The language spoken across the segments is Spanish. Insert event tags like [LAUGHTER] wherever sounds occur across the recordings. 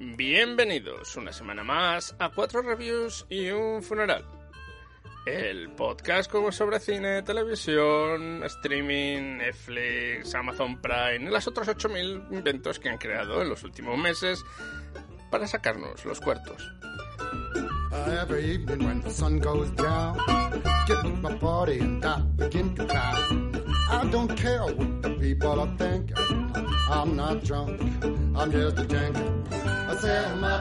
Bienvenidos una semana más a Cuatro Reviews y un Funeral. El podcast como sobre cine, televisión, streaming, Netflix, Amazon Prime y las otros 8.000 inventos que han creado en los últimos meses para sacarnos los cuartos. I'm not drunk, I'm just.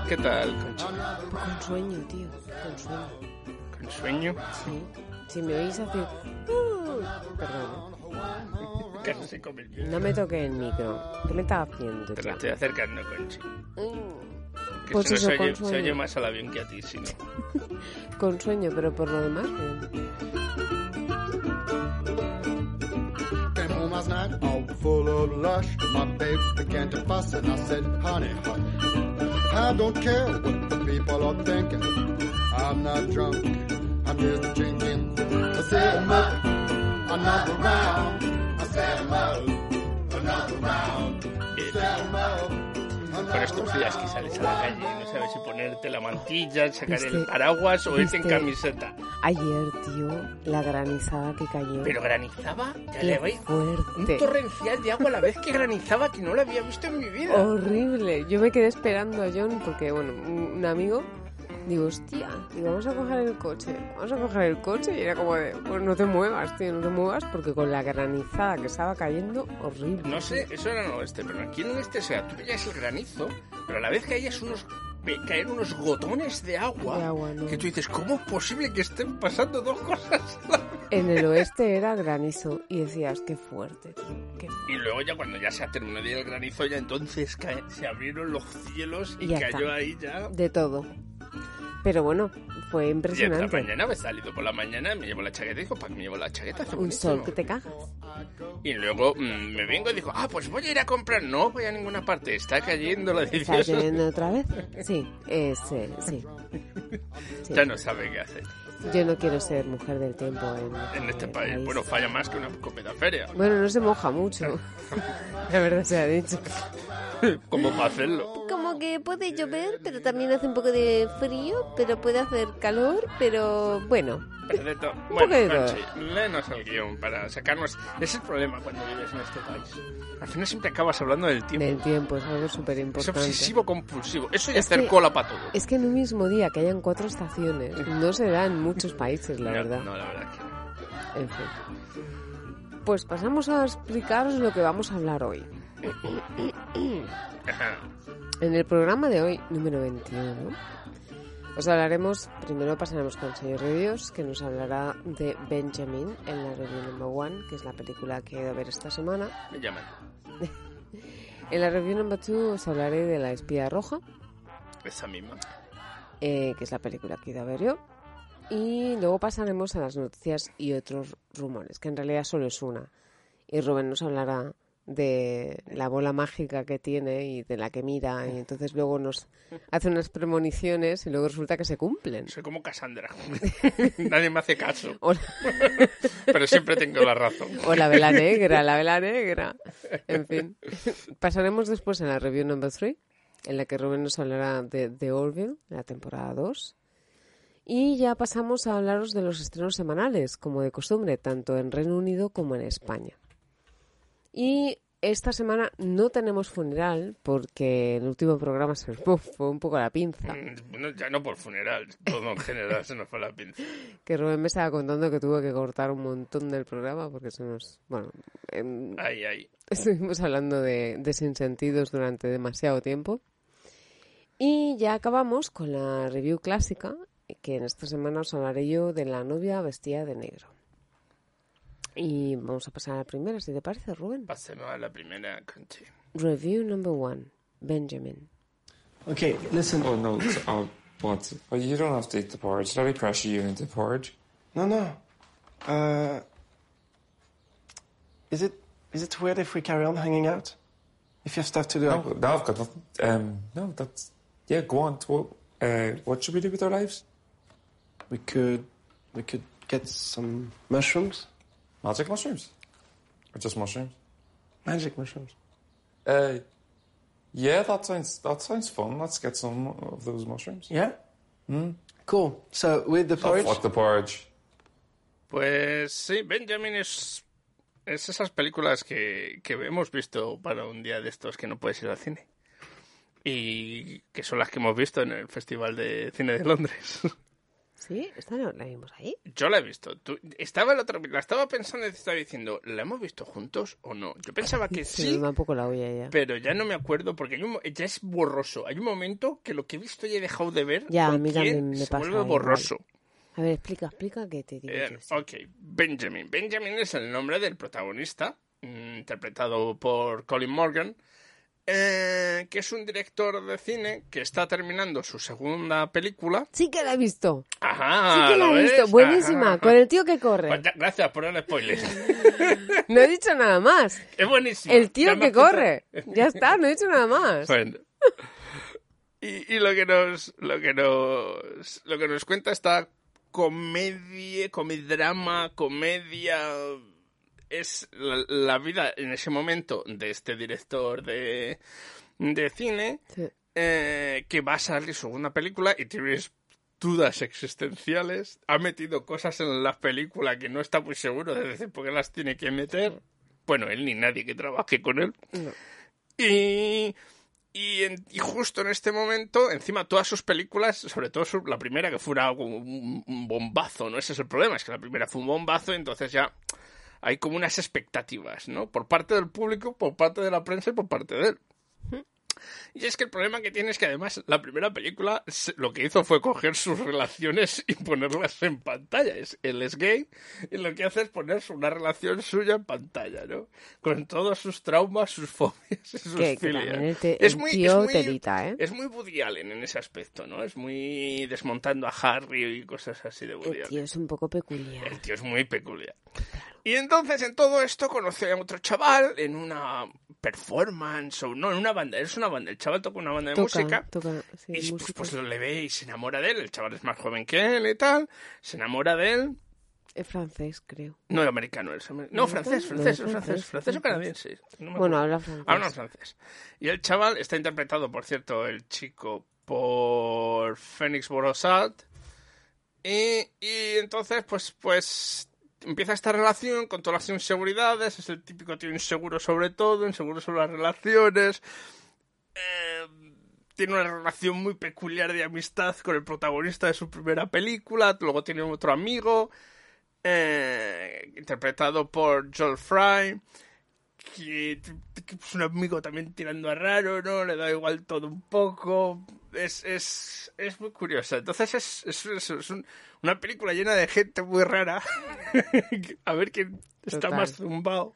¿Qué tal, Concha? Con sueño, tío. Con sueño. ¿Con sueño? Sí. Si me oís hacer... Uh, perdón. [LAUGHS] Casi se come el micro. No me toque el micro. ¿Qué me estás haciendo, Te la estoy acercando, Conchi. Que Pues si no eso, se, con oye, se oye más al avión que a ti, si no. [LAUGHS] Con sueño, pero por lo demás, bien. Came home last night all full of lush. My babe began to fuss and I said, honey, honey, I don't care what the people are thinking. I'm not drunk, I'm just drinking. I said I'm up, another round. I said I'm up, another round. I said I'm up, Con estos días que sales a la calle y no sabes si ponerte la mantilla, sacar el Viste- paraguas o irte en camiseta. Ayer, tío, la granizada que cayó. Pero granizaba, ya le veis, un torrencial de agua a la vez que granizaba que no lo había visto en mi vida. Horrible. Yo me quedé esperando a John porque, bueno, un amigo... Digo, hostia, digo, vamos a coger el coche. Vamos a coger el coche y era como de, pues no te muevas, tío, no te muevas porque con la granizada que estaba cayendo, horrible. No sé, eso era en el oeste, pero aquí en el este, o sea, tú veías el granizo, pero a la vez caías unos, caer unos gotones de agua, De agua, ¿no? que tú dices, ¿cómo es posible que estén pasando dos cosas? a la vez? En el oeste era granizo y decías, qué fuerte, tío, qué fuerte. Y luego ya cuando ya se ha terminado el granizo, ya entonces se abrieron los cielos y Ya cayó está. ahí ya De todo. Pero bueno, fue Y esta impresionante. mañana me he salido por la mañana, me llevo la chaqueta y digo, ¿para qué me llevo la chaqueta? Hace Un buenísimo". sol que te cagas. Y luego mm, me vengo y digo, ah, pues voy a ir a comprar. No voy a ninguna parte, está cayendo la ¿Está edición. lloviendo [LAUGHS] otra vez? Sí, ese, sí. Sí. Ya no sabe qué hacer Yo no quiero ser mujer del tiempo en, en este el país. Bueno, falla más que una escopeta feria. Bueno, no se moja mucho. [LAUGHS] La verdad se ha dicho. Como para hacerlo. Como que puede llover, pero también hace un poco de frío, pero puede hacer calor, pero bueno. Perfecto. Bueno. Conchi, léenos el guion para sacarnos... Es el problema cuando vives en este país. Al final siempre acabas hablando del tiempo. Del tiempo es algo súper Es importante. obsesivo compulsivo. Eso y Es hacer que- cola para todo. Es que en un mismo día que hayan cuatro estaciones no se da en muchos países, la No, verdad. No, la verdad que no. En fin. Pues pasamos a explicaros lo que vamos a hablar hoy. En el programa de hoy, número 21, os hablaremos, primero pasaremos con el señor Reviews, que nos hablará de Benjamin en la review number one, que es la película que he ido a ver esta semana. Me llaman. [LAUGHS] En la review number two os hablaré de La espía roja, Esa misma. eh, que es la película que he ido a ver yo. Y luego pasaremos a las noticias y otros rumores, que en realidad solo es una. Y Rubén nos hablará de la bola mágica que tiene y de la que mira, y entonces luego nos hace unas premoniciones y luego resulta que se cumplen. Soy como Cassandra. [LAUGHS] Nadie me hace caso. La, [LAUGHS] Pero siempre tengo la razón. o la vela negra, la vela negra. En fin. Pasaremos después a la review number 3, en la que Rubén nos hablará de The Orville, la temporada 2. Y ya pasamos a hablaros de los estrenos semanales, como de costumbre, tanto en Reino Unido como en España. Y esta semana no tenemos funeral, porque el último programa se nos fue- un poco a la pinza. Mm, Bueno, ya no por funeral, todo en general se nos fue la pinza. [LAUGHS] Que Rubén me estaba contando que tuvo que cortar un montón del programa porque se nos... Bueno, em, Ay, ay. Estuvimos hablando de, de sinsentidos durante demasiado tiempo. Y ya acabamos con la review clásica, que en esta semana os hablaré yo de la novia vestida de negro. Y vamos a pasar a la primera, si te parece, Rubén. Pasemos a la primera, Conchi. Review number one, Benjamin. Okay, listen. Oh no, it's- oh, what? Oh, you don't have to eat the porridge. Let me pressure you into porridge. No, no. Uh, is it is it weird if we carry on hanging out? If you have stuff to do. No, no, I've got nothing. Um, no, that's yeah. Go on. What? Uh, what should we do with our lives? We could we could get some mushrooms, Magic mushrooms, or just mushrooms? magic mushrooms. Uh, Yeah, that sounds that sounds fun. Let's get some of those mushrooms. Yeah? Cool. So with the Oh, porridge, fuck the porridge. Pues sí, Benjamin es, es esas películas que, que hemos visto para un día de estos que no puedes ir al cine. Y que son las que hemos visto en el Festival de Cine de Londres. [LAUGHS] ¿Sí? ¿Esta no la vimos ahí? Yo la he visto. Tú- estaba el otro, la estaba pensando y te estaba diciendo, ¿la hemos visto juntos o no? Yo pensaba que [LAUGHS] sí, me va un poco la olla ya. pero ya no me acuerdo porque hay un ya es borroso. Hay un momento que lo que he visto y he dejado de ver Ya, a mí también me se pasa vuelve borroso. A ver, explica, explica que te digo. Eh, yo, sí. ok, Benjamin. Benjamin es el nombre del protagonista, mm, interpretado por Colin Morgan, eh, que es un director de cine que está terminando su segunda película. Sí que la he visto. Ajá, Sí que la ¿lo he visto. ves? Buenísima. Ajá. Con el tío que corre. Pues ya- gracias por el spoiler. [LAUGHS] No he dicho nada más. es buenísimo. El tío que corre. Ya está, no he dicho nada más. [LAUGHS] Bueno. Y, y lo que nos lo que nos lo que nos cuenta esta comedia, comedrama, comedia es la, la vida en ese momento de este director de, de cine Sí. eh, que va a salir su segunda película y tienes dudas existenciales. Ha metido cosas en la película que no está muy seguro de decir por qué las tiene que meter. Bueno, él ni nadie que trabaje con él. No. Y, y, en- y justo en este momento, encima todas sus películas, sobre todo su- la primera que fue una- un, un bombazo, ¿no? Ese es el problema, es que la primera fue un bombazo, entonces ya hay como unas expectativas, ¿no? Por parte del público, por parte de la prensa y por parte de él. Y es que el problema que tiene es que además la primera película lo que hizo fue coger sus relaciones y ponerlas en pantalla. Es, él es gay y lo que hace es poner una relación suya en pantalla, ¿no? Con todos sus traumas, sus fobias y sus Que, filias. te- es muy, tío es muy- telita, ¿eh? es muy Woody Allen en ese aspecto, ¿no? Es muy desmontando a Harry y cosas así de Woody El Allen. tío es un poco peculiar. El tío es muy peculiar. Y entonces en todo esto conoce a otro chaval en una performance o no, en una banda. Es una banda. El chaval toca una banda de Toca, música. toca, sí, y pues, música. pues lo le ve y se enamora de él. El chaval es más joven que él y tal. Se enamora de él. Es francés, creo. No, americano es. amer- No, francés, No, francés, es francés, francés, francés, o canadiense. No me Bueno, habla francés. Habla francés. Y el chaval está interpretado, por cierto, el chico por Phoenix Borosat. Y, y entonces, pues, pues empieza esta relación con todas las inseguridades. Es el típico tío inseguro sobre todo, inseguro sobre las relaciones. Eh, tiene una relación muy peculiar de amistad con el protagonista de su primera película. Luego tiene otro amigo, eh, interpretado por Joel Fry que, que es un amigo también tirando a raro, ¿no? Le da igual todo un poco. Es, es, es muy curiosa. Entonces es, es, es- es un- una película llena de gente muy rara. [LAUGHS] a ver quién está Total. más zumbado.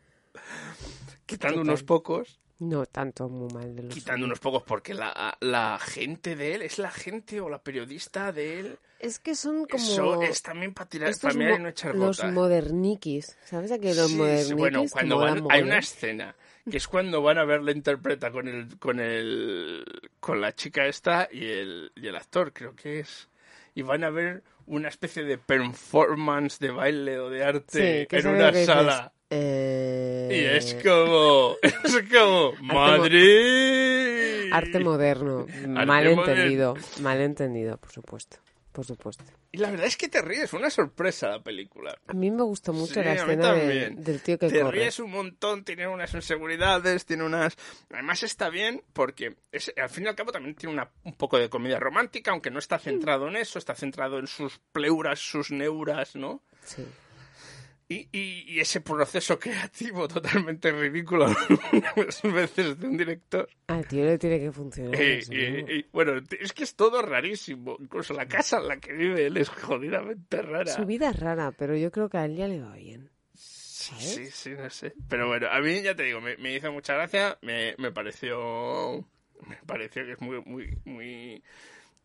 Quitando Total. unos pocos. No tanto muy mal de los Quitando unos pocos porque la, la gente de él, es la gente o la periodista de él. Es que son como... Eso es también para tirar, para mirar y no echar los gota. moderniquis. ¿Sabes aquí los Sí, moderniquis? bueno, cuando van, hay una escena que es cuando van a ver la interpreta con el con el con la chica esta y el y el actor creo que es y van a ver una especie de performance de baile o de arte Sí, en una sala Eh, y es como [LAUGHS] es como Madrid Arte moderno. mal moderno. entendido. Mal entendido, por supuesto. Por supuesto. y la verdad es que te ríes fue una sorpresa la película A mí me gustó mucho Sí, la escena de- del tío que te corre. ríes un montón, tiene unas inseguridades, tiene unas... Además está bien porque es- al fin y al cabo también tiene una, un poco de comedia romántica, aunque no está centrado en eso, está centrado en sus pleuras, sus neuras, ¿no? Sí. Y, y- y ese proceso creativo totalmente ridículo [LAUGHS] algunas veces de un director. Al tío le tiene que funcionar. Eso, y- ¿no? y, bueno, es que es todo rarísimo. Incluso la casa en la que vive él es jodidamente rara. Su vida es rara, pero yo creo que a él ya le va bien. Sí, sí, sí, no sé. Pero bueno, a mí ya te digo, me, me hizo mucha gracia, me, me pareció. Me pareció que es muy, muy, muy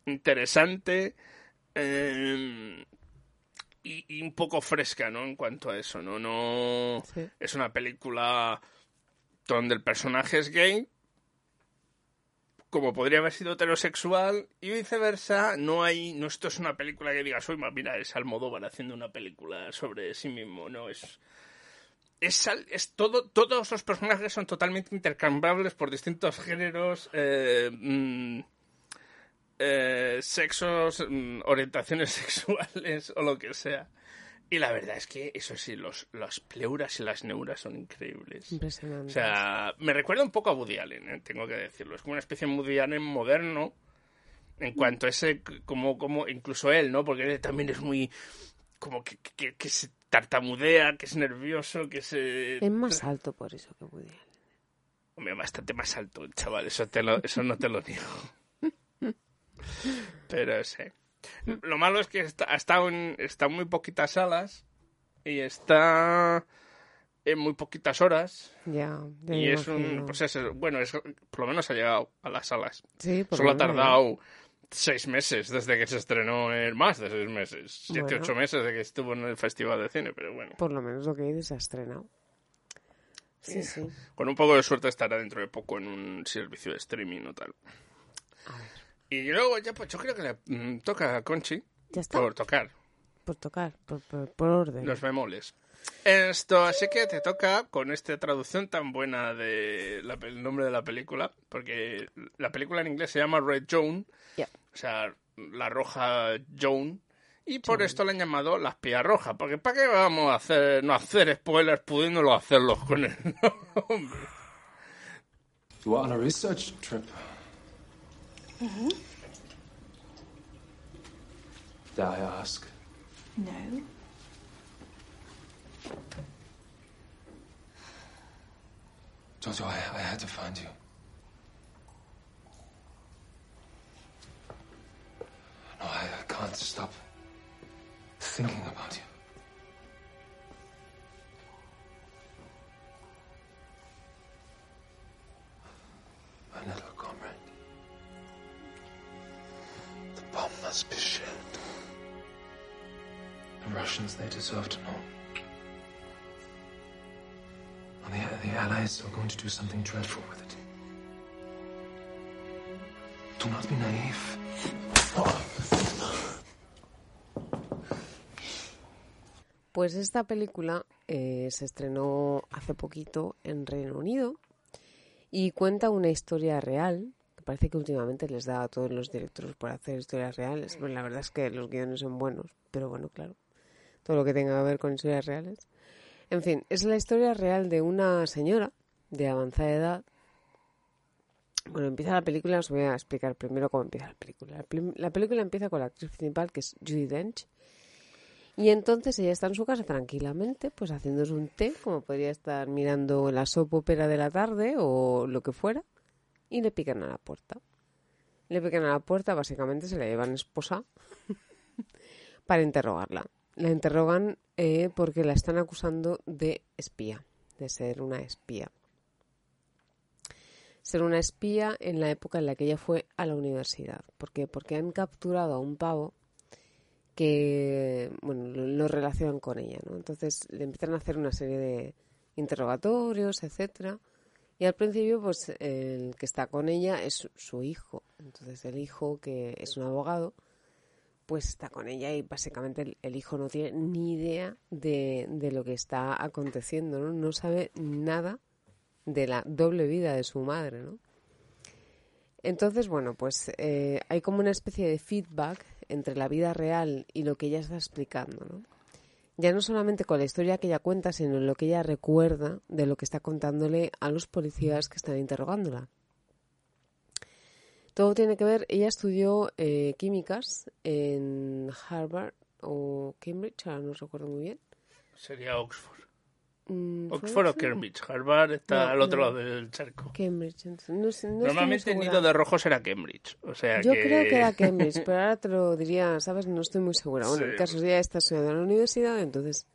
interesante. eh, y, y un poco fresca, ¿no? En cuanto a eso, ¿no? No. Sí. Es una película donde el personaje es gay. Como podría haber sido heterosexual y viceversa, no hay, no esto es una película que digas, ma, mira, es Almodóvar haciendo una película sobre sí mismo, no es, es, es todo, todos los personajes son totalmente intercambiables por distintos géneros, eh, mm, eh, sexos, mm, orientaciones [LAUGHS] sexuales o lo que sea. Y la verdad es que, eso sí, los, las pleuras y las neuras son increíbles. Impresionante. O sea, me recuerda un poco a Woody Allen, ¿eh? tengo que decirlo. Es como una especie de Woody Allen moderno en cuanto a ese, como, como incluso él, ¿no? Porque él también es muy, como que, que, que se tartamudea, que es nervioso, que se... es más alto por eso que Woody Allen. Hombre, bastante más alto, el chaval, eso, te lo, eso no te lo [LAUGHS] niego. Pero sí. Lo malo es que está, ha estado en, está en muy poquitas salas y está en muy poquitas horas. Ya, ya Y es un. Pues es, bueno, es, por lo menos ha llegado a las salas. Sí, por Solo ha lo tardado seis meses desde que se estrenó, en más de seis meses. Siete, Bueno. ocho meses de que estuvo en el Festival de Cine, pero bueno. Por lo menos lo que dices, se ha estrenado. Sí, sí. Con un poco de suerte estará dentro de poco en un servicio de streaming o tal. A ver, Y luego ya, pues yo creo que le mm, toca a Conchi ya está. por tocar Por tocar, por, por, por orden. los bemoles. Esto, así que te toca con esta traducción tan buena de la pel- el nombre de la película, porque la película en inglés se llama Red Joan, o sea, la roja Joan, y por esto le han llamado la espía roja, porque ¿para qué vamos a hacer, no hacer spoilers pudiéndolo hacerlos con el nombre? You were on a research trip. Dare I ask? No. Jojo, I, I had to find you. No, I, I can't stop thinking about you. My little must be shelled. The Russians, they deserve to know. And the, the Allies are going to do something dreadful with it. Do not be naive. Pues esta película eh, se estrenó hace poquito en Reino Unido y cuenta una historia real. Parece que últimamente les da a todos los directores por hacer historias reales. Bueno, la verdad es que los guiones son buenos, pero bueno, claro. Todo lo que tenga que ver con historias reales. En fin, es la historia real de una señora de avanzada edad. Bueno, empieza la película, os voy a explicar primero cómo empieza la película. La, película empieza con la actriz principal, que es Judy Dench, y entonces ella está en su casa tranquilamente, pues haciéndose un té, como podría estar mirando la soap opera de la tarde o lo que fuera, y le pican a la puerta. Le pican a la puerta, básicamente se la llevan esposa [LAUGHS] para interrogarla. La interrogan eh, porque la están acusando de espía, de ser una espía. Ser una espía en la época en la que ella fue a la universidad. ¿Por qué? Porque han capturado a un pavo que bueno lo, lo relacionan con ella, ¿no? Entonces le empiezan a hacer una serie de interrogatorios, etcétera. Y al principio, pues el que está con ella es su, hijo. Entonces el hijo, que es un abogado, pues está con ella y básicamente el, el hijo no tiene ni idea de, de lo que está aconteciendo, ¿no? No sabe nada de la doble vida de su madre, ¿no? Entonces, bueno, pues eh, hay como una especie de feedback entre la vida real y lo que ella está explicando, ¿no? Ya no solamente con la historia que ella cuenta, sino lo que ella recuerda de lo que está contándole a los policías que están interrogándola. Todo tiene que ver, ella estudió eh, químicas en Harvard o Cambridge, ahora no recuerdo muy bien. Sería Oxford. Mm, ¿fue Oxford o? Cambridge. Harvard está No, al otro no. lado del charco. Cambridge, entonces, no Normalmente el nido de rojos era Cambridge. O sea Yo que... creo que era [LAUGHS] Cambridge, pero ahora te lo diría, ¿sabes? No estoy muy segura. Bueno, Sí. el caso es que ella está estudiando en la universidad, entonces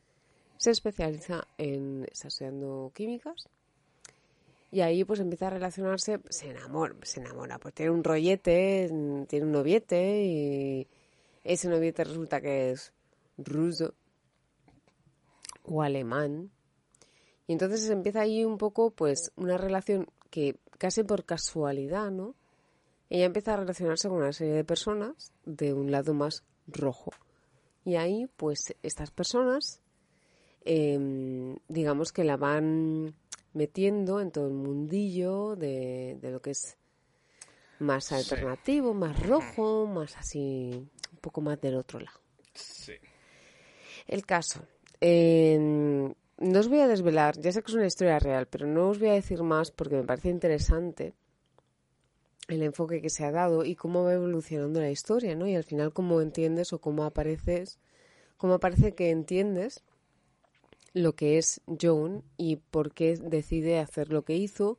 se especializa en... está estudiando químicas y ahí pues empieza a relacionarse, se enamora, se enamora, pues tiene un rollete, tiene un noviete y ese noviete resulta que es ruso o alemán. Y entonces empieza ahí un poco pues una relación que casi por casualidad, ¿no? ella empieza a relacionarse con una serie de personas de un lado más rojo. Y ahí, pues, estas personas em, digamos que la van metiendo en todo el mundillo de, de lo que es más Sí. alternativo, más rojo, más así, un poco más del otro lado. Sí. El caso. eh, no os voy a desvelar, ya sé que es una historia real, pero no os voy a decir más porque me parece interesante el enfoque que se ha dado y cómo va evolucionando la historia, ¿no? Y al final cómo entiendes o cómo apareces, cómo parece que entiendes lo que es Joan y por qué decide hacer lo que hizo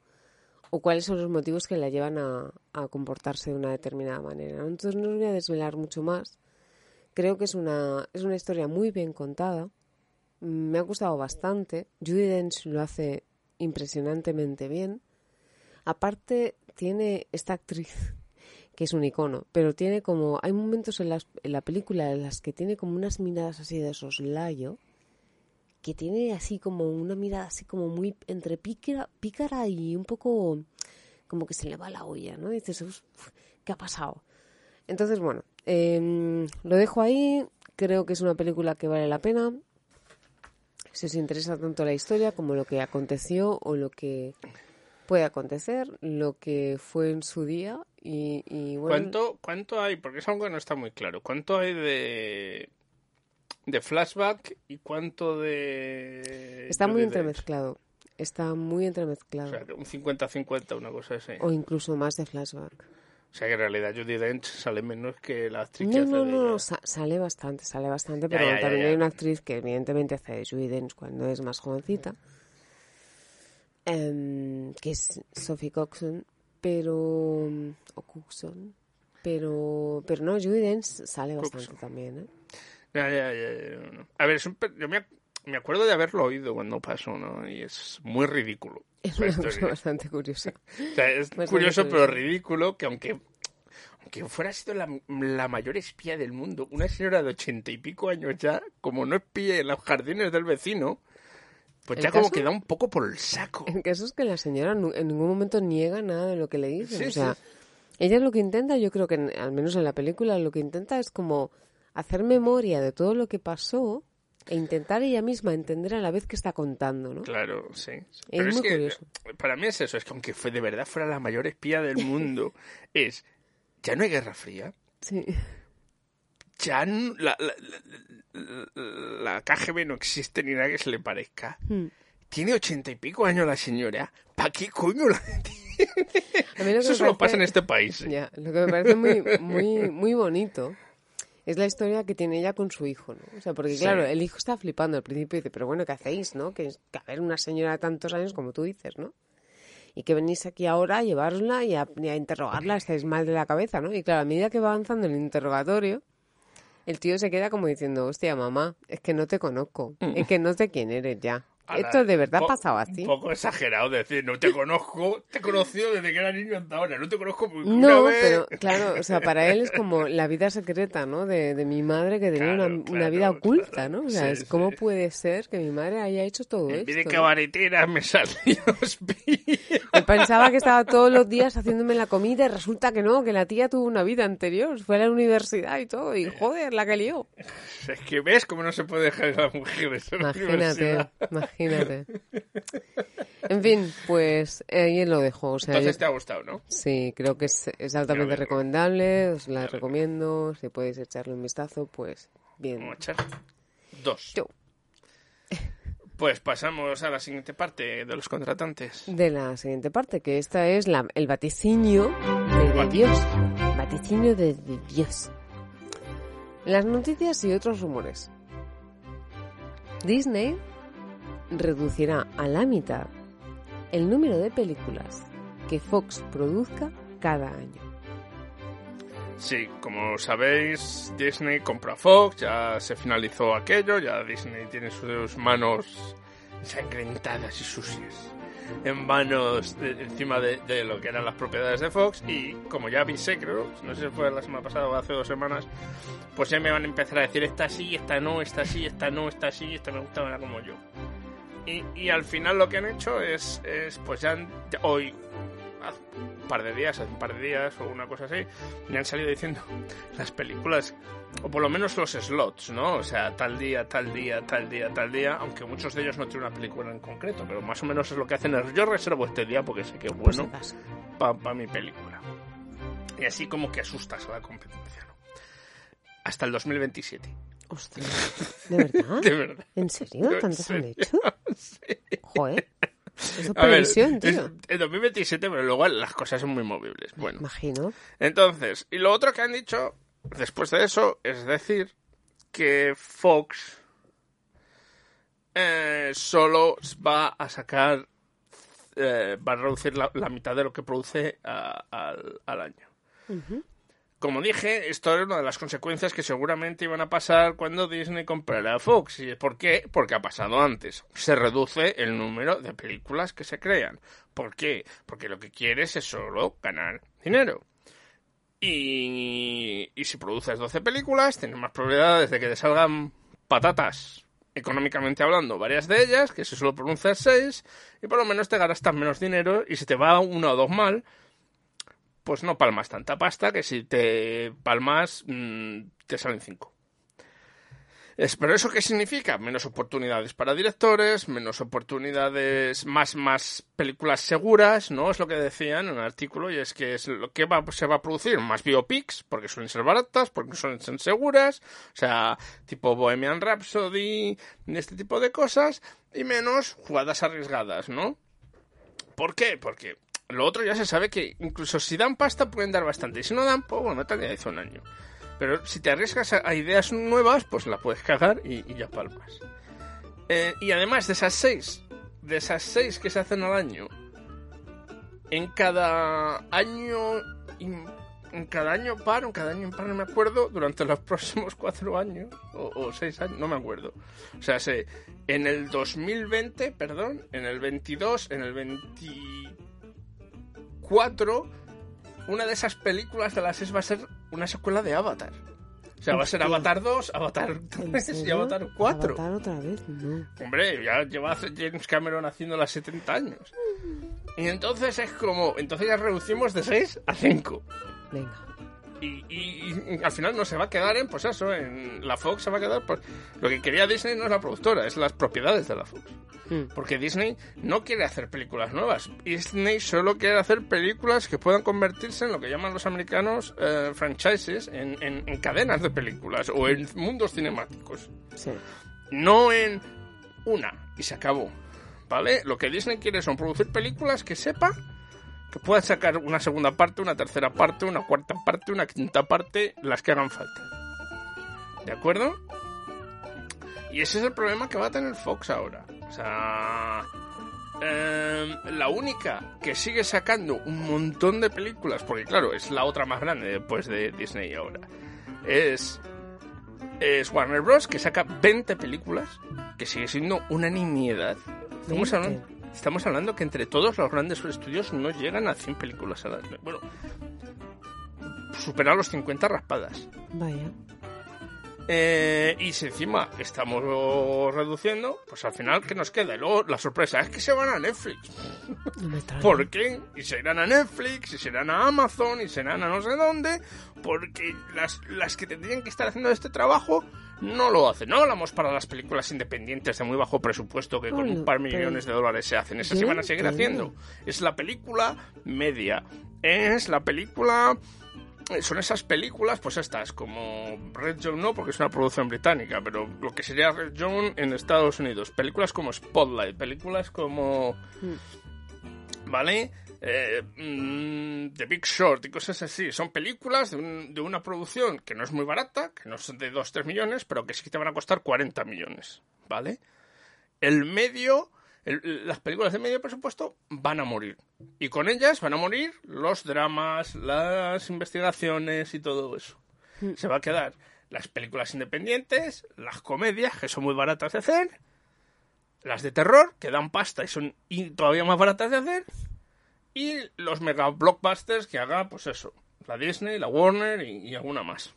o cuáles son los motivos que la llevan a, a comportarse de una determinada manera. Entonces no os voy a desvelar mucho más. Creo que es una, es una historia muy bien contada. Me ha gustado bastante. Judy Dench lo hace impresionantemente bien. Aparte, tiene esta actriz [LAUGHS] que es un icono, pero tiene como. Hay momentos en, las, en la película en las que tiene como unas miradas así de soslayo, que tiene así como una mirada así como muy entre pícara, pícara y un poco como que se le va la olla, ¿no? Y dices, "Uf, ¿qué ha pasado? Entonces, bueno, em, lo dejo ahí. Creo que es una película que vale la pena. Si os interesa tanto la historia como lo que aconteció o lo que puede acontecer, lo que fue en su día y, y bueno, ¿Cuánto, ¿Cuánto hay? Porque es algo que no está muy claro. ¿Cuánto hay de, de flashback y cuánto de... está muy entremezclado. Está muy O entremezclado. sea, un 50-50, una cosa así. O incluso más de flashback. O sea que en realidad Judy Dench sale menos que la actriz que No, hace no, no, sa- sale bastante, sale bastante, pero ya, ya, también ya. hay una actriz que evidentemente hace de Judy Dench cuando es más jovencita, em, que es Sophie Coxon, pero... o Coxon, pero, pero no, Judy Dench sale bastante también, ¿eh? Ya, ya, ya, ya, no, no. A ver, es un pe- yo me, me acuerdo de haberlo oído cuando pasó, ¿no? Y es muy ridículo. Es una cosa historia. bastante curiosa. O sea, es Bastante curioso, curioso. pero ridículo que aunque, aunque fuera sido la, la mayor espía del mundo, una señora de ochenta y pico años ya, como no espía en los jardines del vecino, pues ¿El ya como caso? que da un poco por el saco. El caso es que la señora en ningún momento niega nada de lo que le dicen. Sí, o sea, sí. ella lo que intenta, yo creo que en- al menos en la película, lo que intenta es como hacer memoria de todo lo que pasó e intentar ella misma entender a la vez que está contando, ¿no? Claro, sí. Es Pero es muy que curioso. para mí es eso, es que aunque fue de verdad fuera la mayor espía del [LAUGHS] mundo, es ya no hay guerra fría, Sí. ya la, la, la- la KGB no existe ni nada que se le parezca. Hmm. Tiene ochenta y pico años la señora. ¿Para qué coño la A mí lo [LAUGHS] que Eso solo pasa parece- en este país. ¿eh? Ya, lo que me parece muy, muy, muy bonito es la historia que tiene ella con su hijo, ¿no? O sea, porque Sí. claro, el hijo está flipando al principio y dice, pero bueno, ¿qué hacéis, no? Que, ver una señora de tantos años como tú dices, ¿no? Y que venís aquí ahora a llevarla y a, y a interrogarla, estáis mal de la cabeza, ¿no? Y claro, a medida que va avanzando el interrogatorio, el tío se queda como diciendo, hostia, mamá, es que no te conozco, es que no sé quién eres ya. Esto de verdad pasaba así. Un poco exagerado decir, no te [LAUGHS] conozco, te he conocido desde que era niño hasta ahora, no te conozco porque una No, vez... pero claro, o sea, para él es como la vida secreta, ¿no? De, de mi madre que tenía Claro, una, una claro, vida oculta, claro. ¿no? O sea, Sí, es cómo sí. puede ser que mi madre haya hecho todo En esto. de ¿no? cabaretera me salió. [LAUGHS] Yo pensaba que estaba todos los días haciéndome la comida y resulta que no, que la tía tuvo una vida anterior, fue a la universidad y todo, y joder, la que lió. Es que ves cómo no se puede dejar a las mujeres la Imagínate, universidad. Imagínate. En fin, pues ahí lo dejo. O sea, Entonces yo- te ha gustado, ¿no? Sí, creo que es, es altamente recomendable, os la recomiendo, si podéis echarle un vistazo, pues bien. Vamos a echar dos. Yo. Pues pasamos a la siguiente parte de los contratantes. de la siguiente parte, que esta es la, el vaticinio de, Dios. Vaticinio de, de Dios. Las noticias y otros rumores. Disney reducirá a la mitad el número de películas que Fox produzca cada año. Sí, como sabéis, Disney compró a Fox, ya se finalizó aquello, ya Disney tiene sus manos ensangrentadas y sucias en manos encima de, lo que eran las propiedades de Fox y como ya avisé, creo, no sé si fue la semana pasada o hace dos semanas, pues ya me van a empezar a decir esta sí, esta no, esta sí, esta no, esta sí, esta me gusta como yo. Y, y al final lo que han hecho es, es pues ya han- ya hoy, haz- un par de días, hace un par de días o una cosa así, me han salido diciendo [LAUGHS] las películas, o por lo menos los slots, ¿no? O sea, tal día, tal día, tal día, tal día, aunque muchos de ellos no tienen una película en concreto, pero más o menos es lo que hacen. es, Yo reservo este día porque sé que es si bueno acaso. para mi película. Y así como que asustas a la competencia, ¿no? Hasta el 2027. ¿De verdad? [LAUGHS] De verdad. ¿En serio? ¿En ¿Tantos han hecho? [LAUGHS] Joder. Eso A ver, previsión, es tío. el 2027, pero luego las cosas son muy movibles. Bueno, Imagino. entonces, y lo otro que han dicho después de eso es decir que Fox eh, solo va a sacar, eh, va a reducir la, la mitad de lo que produce a- al, al año. Como dije, esto es una de las consecuencias que seguramente iban a pasar cuando Disney comprara a Fox. ¿Y por qué? Porque ha pasado antes. Se reduce el número de películas que se crean. ¿Por qué? Porque lo que quieres es solo ganar dinero. Y, si produces 12 películas, tienes más probabilidades de que te salgan patatas, económicamente hablando, varias de ellas, que si solo pronuncias 6, y por lo menos te gastas menos dinero, y si te va una o dos mal, pues no palmas tanta pasta, que si te palmas, mm, te salen 5. Es, ¿Pero eso qué significa? Menos oportunidades para directores, menos oportunidades, más, más películas seguras, ¿no? Es lo que decían en el artículo, y es que es lo que va, se va a producir más biopics, porque suelen ser baratas, porque suelen ser seguras, o sea, tipo Bohemian Rhapsody, este tipo de cosas, y menos jugadas arriesgadas, ¿no? ¿Por qué? Porque lo otro ya se sabe que incluso si dan pasta pueden dar bastante, y si no dan, pues bueno, ya hizo un año. Pero si te arriesgas a, ideas nuevas, pues la puedes cagar y, ya palmas. Eh, y además de esas seis, de esas seis que se hacen al año, en cada año, en cada año par, en cada año impar, no me acuerdo, durante los [LAUGHS] próximos cuatro años, o, seis años, no me acuerdo. O sea, sé, en el 2020, perdón, en el 22, en el 24, una de esas películas de las seis va a ser una secuela de Avatar. O sea, va a ser. Avatar 2, Avatar ¿En 3 y? Avatar 4. ¿Avatar otra vez? No. Hombre, ya lleva James Cameron haciendo las 70 años. Y entonces es como, entonces ya reducimos de 6 a 5. Venga. Y, y- y al final no se va a quedar en, pues eso, en la Fox se va a quedar, pues lo que quería Disney no es la productora, es las propiedades de la Fox. Mm. Porque Disney no quiere hacer películas nuevas. Disney solo quiere hacer películas que puedan convertirse en lo que llaman los americanos eh, franchises, en, en- en cadenas de películas o en mundos cinemáticos Sí. no en una y se acabó. ¿Vale? Lo que Disney quiere son producir películas que sepa que puedan sacar una segunda parte, una tercera parte, una cuarta parte, una quinta parte, las que hagan falta. ¿De acuerdo? Y ese es el problema que va a tener Fox ahora. O sea, eh, la única que sigue sacando un montón de películas, porque claro, es la otra más grande después de Disney ahora, es es Warner Bros. que saca 20 películas, que sigue siendo una nimiedad. Estamos 20. hablando, estamos hablando que entre todos los grandes estudios no llegan a 100 películas al año. Bueno, superar los 50 raspadas. Vaya. Eh, y si encima estamos reduciendo, pues al final, ¿qué nos queda? Y luego la sorpresa es que se van a Netflix. No. ¿Por qué? Y se irán a Netflix, y se irán a Amazon, y se irán a no sé dónde, porque las, las que tendrían que estar haciendo este trabajo no lo hacen. No hablamos para las películas independientes de muy bajo presupuesto que con un par pero- millones de dólares se hacen. Esas se van a seguir haciendo. Es la película media. Es la película... Son esas películas, pues estas, como Red Zone no, porque es una producción británica, pero lo que sería Red Zone en Estados Unidos. Películas como Spotlight, películas como... ¿vale? Eh, mm, The Big Short y cosas así. Son películas de, un- de una producción que no es muy barata, que no son de 2-3 millones, pero que sí que te van a costar 40 millones, ¿vale? El medio, el- las películas de medio presupuesto van a morir. Y con ellas van a morir los dramas, las investigaciones y todo eso. Se va a quedar las películas independientes, las comedias, que son muy baratas de hacer, las de terror, que dan pasta y son todavía más baratas de hacer, y los mega blockbusters que haga, pues eso, la Disney, la Warner y, y alguna más.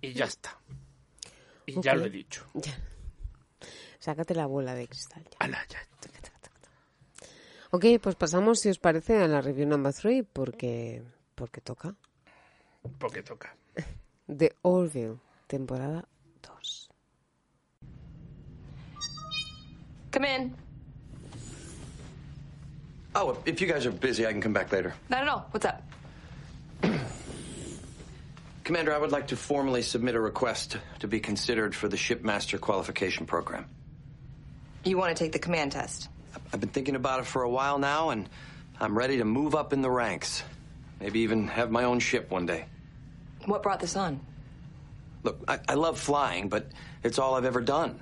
Y ya está. Y ya lo he dicho. Ya. Sácate la bola de cristal. ya. Ala, ya. Ok, pues pasamos, si os parece, a la review number 3, porque, porque toca. Porque toca. [LAUGHS] The Orville, temporada 2. Come in. Oh, if you guys are busy, I can come back later. Not at all. What's up? [CLEARS THROAT] Commander, I would like to formally submit a request to be considered for the Shipmaster Qualification Program. You want to take the command test? I've been thinking about it for a while now, and I'm ready to move up in the ranks. Maybe even have my own ship one day. What brought this on? Look, I, I love flying, but it's all I've ever done.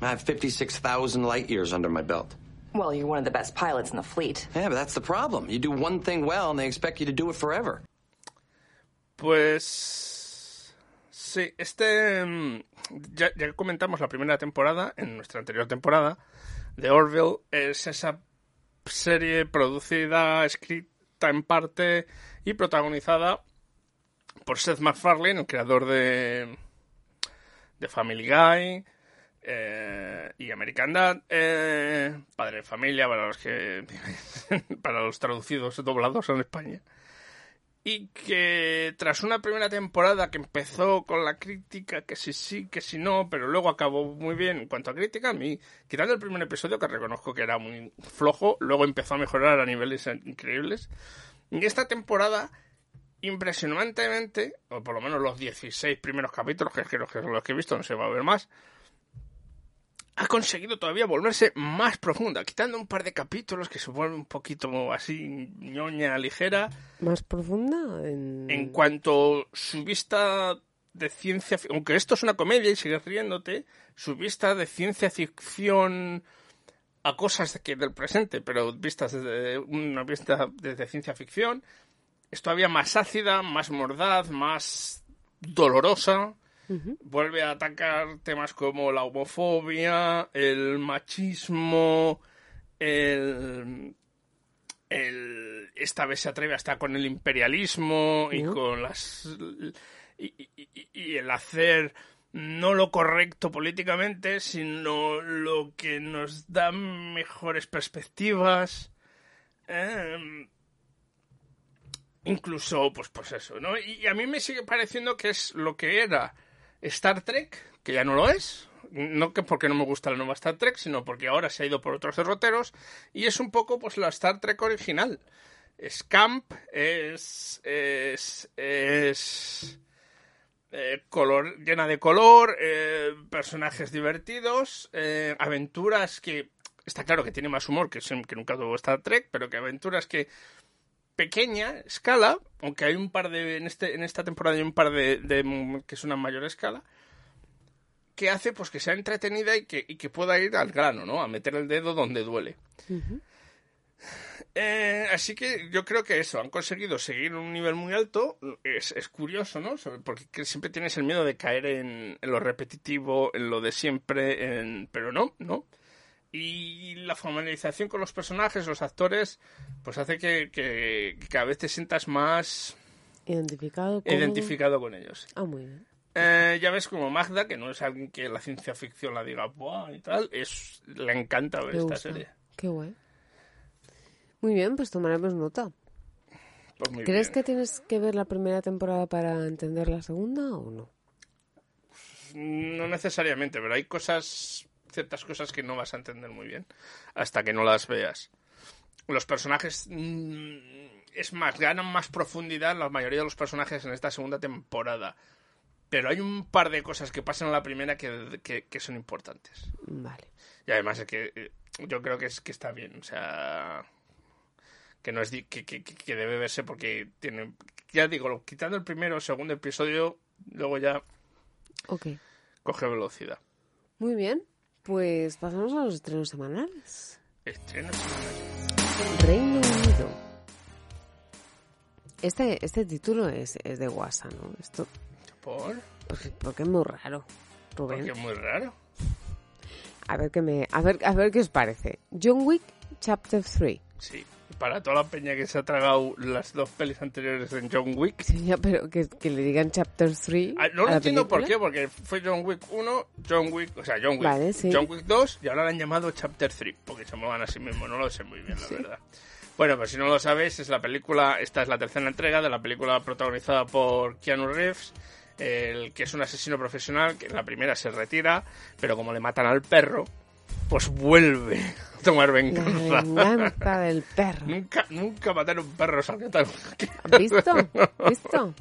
I have 56,000 light years under my belt. Well, you're one of the best pilots in the fleet. Yeah, but that's the problem. You do one thing well, and they expect you to do it forever. Pues sí, este mm, ya, ya comentamos la primera temporada en nuestra anterior temporada de Orville es esa serie producida, escrita en parte y protagonizada por Seth MacFarlane, el creador de de Family Guy eh, y American Dad, eh, Padre de Familia para los que [LAUGHS] para los traducidos doblados en España y que tras una primera temporada que empezó con la crítica, que sí, sí, que sí, no, pero luego acabó muy bien en cuanto a crítica, a mí, quitando el primer episodio, que reconozco que era muy flojo, luego empezó a mejorar a niveles increíbles. Y esta temporada, impresionantemente, o por lo menos los 16 primeros capítulos, que es que que, los que he visto, no se va a ver más, ha conseguido todavía volverse más profunda, quitando un par de capítulos que se vuelve un poquito así ñoña ligera. ¿Más profunda? En, En cuanto su vista de ciencia, fi- aunque esto es una comedia y sigues riéndote, su vista de ciencia ficción a cosas que del presente, pero vistas desde una vista desde ciencia ficción, es todavía más ácida, más mordaz, más dolorosa. Vuelve a atacar temas como la homofobia, el machismo, el, el- esta vez se atreve hasta con el imperialismo y ¿No? con las y, y- y- y el hacer no lo correcto políticamente, sino lo que nos da mejores perspectivas. Em, incluso, pues, pues eso, ¿no? Y a mí me sigue pareciendo que es lo que era Star Trek, que ya no lo es. No que porque no me gusta la nueva Star Trek, sino porque ahora se ha ido por otros derroteros. Y es un poco, pues, la Star Trek original. Es camp, es. es. es. eh, color, llena de color, eh, personajes divertidos, eh, aventuras que. Está claro que tiene más humor que, que nunca tuvo Star Trek, pero que aventuras que pequeña escala, aunque hay un par de en este en esta temporada hay un par de, de que es una mayor escala, que hace pues que sea entretenida y que, y que pueda ir al grano, ¿no? A meter el dedo donde duele. Eh, así que yo creo que eso, han conseguido seguir en un nivel muy alto. Es, es curioso, ¿no? Porque que siempre tienes el miedo de caer en, en lo repetitivo, en lo de siempre, en... pero no, no. Y la familiarización con los personajes, los actores, pues hace que, que- que cada vez te sientas más ¿Identificado? cómodo? identificado con ellos. Ah, muy bien. Eh, ya ves como Magda, que no es alguien que la ciencia ficción la diga Buah", y tal, es, le encanta ver Me esta gusta. serie. Qué guay. Muy bien, pues tomaremos nota. Pues muy ¿Crees bien. que tienes que ver la primera temporada para entender la segunda o no? No necesariamente, pero hay cosas, ciertas cosas que no vas a entender muy bien hasta que no las veas. Los personajes, mm, es más, ganan más profundidad la mayoría de los personajes en esta segunda temporada. Pero hay un par de cosas que pasan en la primera que, que- que son importantes. Vale. Y además es que eh, yo creo que es que está bien, o sea, que no es que, que- debe verse porque tiene, ya digo, quitando el primero o segundo episodio, luego ya Ok. coge velocidad. Muy bien. Pues pasamos a los estrenos semanales. Estrenos. Reino Unido. Este, este título es, es de guasa, ¿no? Esto, ¿Por? porque, porque es muy raro, Rubén. Porque es muy raro. A ver qué me, a ver, a ver qué os parece. John Wick Chapter 3. Sí. Para toda la peña que se ha tragado las dos pelis anteriores de John Wick. Sí, ya, pero que, que le digan Chapter 3. Ah, no lo la entiendo por qué, porque fue John Wick 1, John Wick, o sea, John Wick, Vale, sí. John Wick 2 y ahora lo han llamado Chapter 3, porque se muevan a sí mismos, no lo sé muy bien, la verdad. Bueno, pues si no lo sabéis, es la película, esta es la tercera entrega de la película protagonizada por Keanu Reeves, el que es un asesino profesional, que en la primera se retira, pero como le matan al perro, pues vuelve a tomar La venganza. venganza del perro. Nunca, nunca matar un perro tan... ¿Has visto? ¿Visto?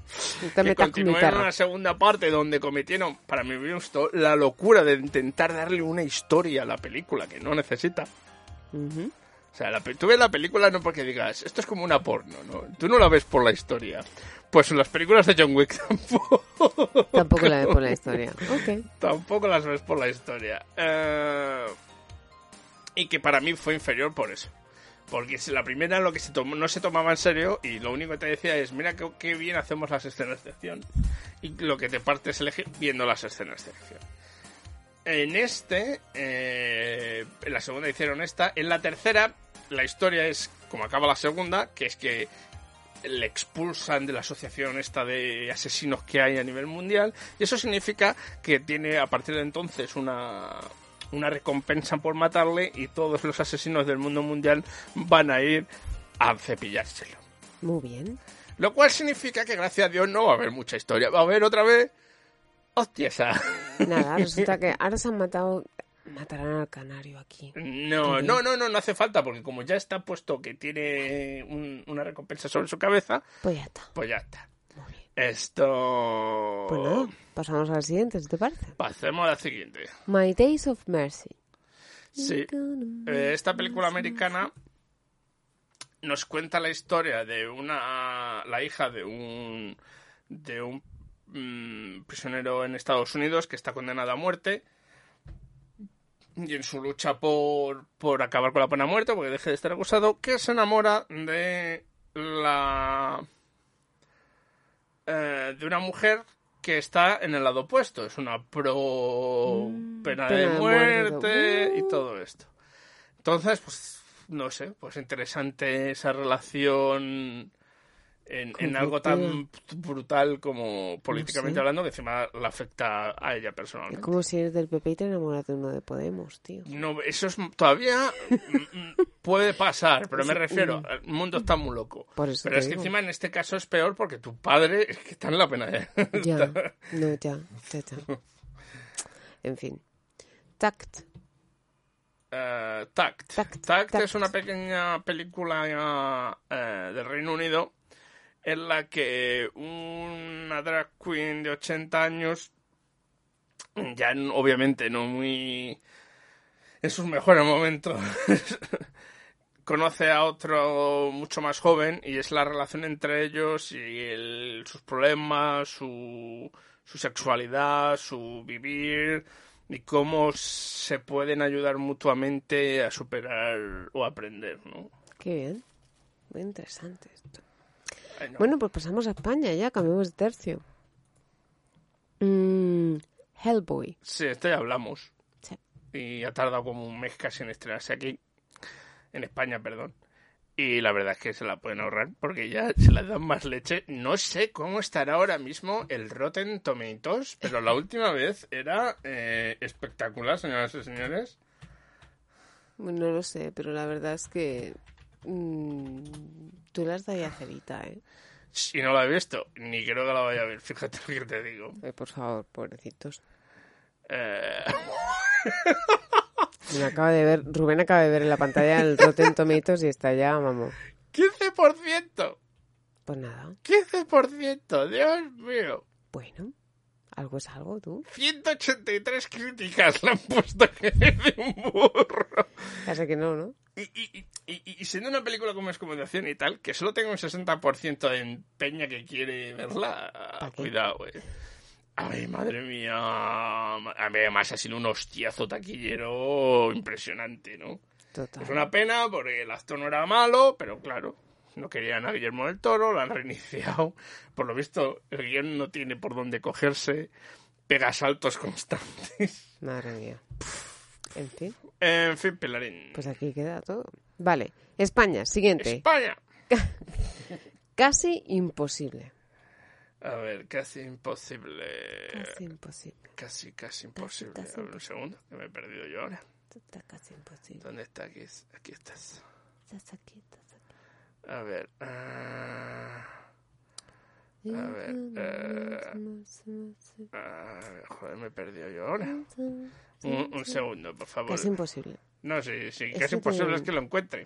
Te que continúe en una segunda parte donde cometieron, para mi gusto, la locura de intentar darle una historia a la película que no necesita. Ujú. O sea, la tú ves la película no porque digas, esto es como una porno, ¿no? Tú no la ves por la historia. Pues en las películas de John Wick tampoco. Tampoco la ve por la [LAUGHS] historia. Ok. tampoco las ves por la historia. Eh, y que para mí fue inferior por eso. Porque si la primera lo que se tomó, no se tomaba en serio y lo único que te decía es, mira qué, qué bien hacemos las escenas de acción. Y lo que te parte es elegir viendo las escenas de acción. En este, eh, en la segunda hicieron esta. En la tercera, la historia es como acaba la segunda, que es que le expulsan de la asociación esta de asesinos que hay a nivel mundial. Y eso significa que tiene a partir de entonces una, una recompensa por matarle y todos los asesinos del mundo mundial van a ir a cepillárselo. Muy bien. Lo cual significa que gracias a Dios no va a haber mucha historia. Va a haber otra vez... Hostia, esa. Nada, resulta que ahora se han matado. Matarán al canario aquí. No, no, no, no, no hace falta, porque como ya está puesto que tiene un- una recompensa sobre su cabeza, Pues ya está. pues ya está. Muy bien. Esto... Pues nada, pasamos a la siguiente, si te parece. Pasemos a la siguiente. My Days of Mercy. Sí. Eh, esta película americana nos cuenta la historia de una la hija de un de un mm, prisionero en Estados Unidos que está condenado a muerte y en su lucha por, por acabar con la pena de muerte porque deje de estar acusado que se enamora de la eh, de una mujer que está en el lado opuesto. Es una pro pena, de pena de muerte muerte. y todo esto. Entonces, pues, no sé, pues interesante esa relación en, en algo tan brutal como políticamente sé. hablando que encima le afecta a ella Es personalmente. como si eres del PP y te enamoras de uno de Podemos, tío. No, eso es todavía puede pasar, pero me refiero, el mundo está muy loco. Por eso pero es que encima en este caso es peor porque tu padre es que está en la pena de... [LAUGHS] Ya, no, ya, ya, ya. En fin. Tact. Eh, Tact. Tact, Tact. Tact. es una pequeña película eh, del Reino Unido en la que una drag queen de 80 años, ya obviamente no muy en sus mejores momentos, [LAUGHS] conoce a otro mucho más joven y es la relación entre ellos y sus problemas, su, su sexualidad, su vivir y cómo se pueden ayudar mutuamente a superar o aprender, ¿no? Qué bien. Muy interesante esto. Bueno, pues pasamos a España ya, cambiamos de tercio. Mm, Hellboy. Sí, esto ya hablamos. Sí. Y ha tardado como un mes casi en estrenarse aquí. En España, perdón. Y la verdad es que se la pueden ahorrar porque ya se la dan más leche. No sé cómo estará ahora mismo el Rotten Tomatoes, pero la última [LAUGHS] vez era eh, espectacular, señoras y señores. Bueno, no lo sé, pero la verdad es que mm, tú las darías cerita, ¿eh? Si no la he visto, ni creo que la vaya a ver, [LAUGHS] fíjate lo que te digo. Ay, por favor, pobrecitos. Eh, Me acaba de ver, Rubén acaba de ver en la pantalla el Rotten Tomatoes y está ya, vamos. 15%. Pues nada, 15%, Dios mío. bueno, algo es algo, tú. 183 críticas le han puesto que es [LAUGHS] de un burro. Ya sé que no, ¿no? Y, y, y, y- y siendo una película con recomendación y tal, que solo tengo un 60% en peña que quiere verla, cuidado, eh. Ay, madre mía. A mí además ha sido un hostiazo taquillero impresionante, ¿no? Total. Es una pena porque el actor no era malo, pero claro, no querían a Guillermo del Toro, lo han reiniciado. Por lo visto, el guion no tiene por dónde cogerse, pega saltos constantes. Madre mía. En fin, En fin, Pilarín. pues aquí queda todo. Vale. España, siguiente. España. [LAUGHS] Casi imposible. A ver, casi imposible. Casi imposible. Casi, casi imposible. casi a ver, un segundo, que me he perdido yo ahora. Está casi imposible. ¿Dónde está? Aquí, aquí estás. Estás aquí, estás aquí. A ver. ah, a ver. eh, ah, joder, me he perdido yo ahora. Un, un segundo, por favor. Casi imposible. No, sí, sí, Es casi que imposible es que lo encuentre.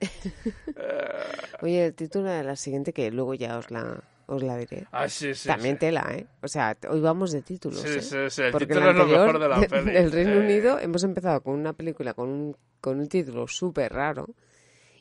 [LAUGHS] Oye, el título de la siguiente, que luego ya os la, os la diré. Ah, sí, sí. También sí. tela, ¿eh? O sea, hoy vamos de títulos, Sí, ¿eh? sí, sí, el Porque título el es lo anterior, mejor de la [LAUGHS] peli. Del Reino Eh, Unido hemos empezado con una película con un, con un título súper raro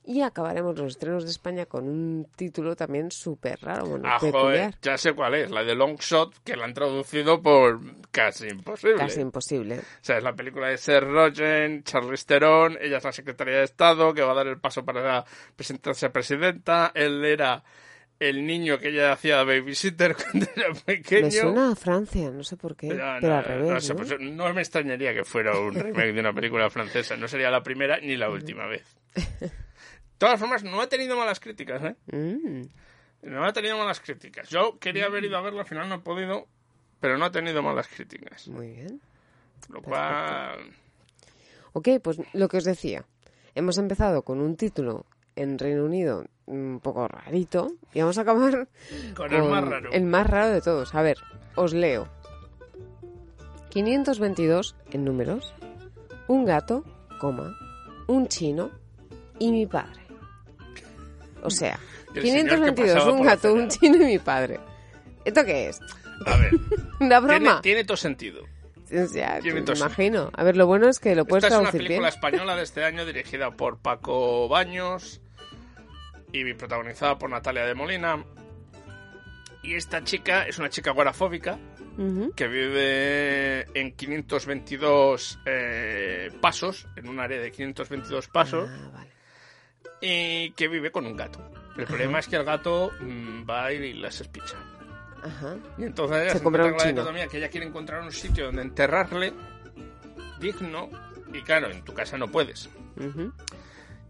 y acabaremos los estrenos de España con un título también súper raro, bueno, Ah, joder, ya sé cuál es, la de Long Shot, que la han traducido por casi imposible. Casi imposible. O sea, es la película de Seth Rogen, Charlize Theron, ella es la secretaria de Estado, que va a dar el paso para presentarse a presidenta. Él era el niño que ella hacía babysitter [LAUGHS] cuando era pequeño. Me suena a Francia, no sé por qué, pero no, al revés, no sé, ¿no? pues, no me extrañaría que fuera un remake de una película francesa. No sería la primera ni la última vez. [LAUGHS] De todas formas, no ha tenido malas críticas, ¿eh? Mm, No ha tenido malas críticas. Yo quería haber ido a verla, al final no he podido, pero no ha tenido malas críticas. muy bien. Lo cual... Ok, pues lo que os decía. Hemos empezado con un título en Reino Unido un poco rarito y vamos a acabar [LAUGHS] Con el más raro. el más raro de todos. A ver, os leo. 522 en números, un gato, coma, un chino y mi padre. O sea, Y el señor que 522, pasaba un gato, un chino y mi padre. ¿Esto qué es? A ver, [LAUGHS] ¿Una broma? tiene todo sentido. O sea, tiene me imagino. A ver, lo bueno es que lo puedes Esta es una película bien. española de este año dirigida por Paco Baños y protagonizada por Natalia de Molina. Y esta chica es una chica agorafóbica Ujú. que vive en 522 eh, pasos, en un área de 522 pasos, Ah, vale. Y que vive con un gato. El problema es que el gato mm, va y las espicha. Ajá. Y entonces ella Se se, compra encuentra un con la dicotomía que ella quiere encontrar un sitio donde enterrarle digno y claro, en tu casa no puedes.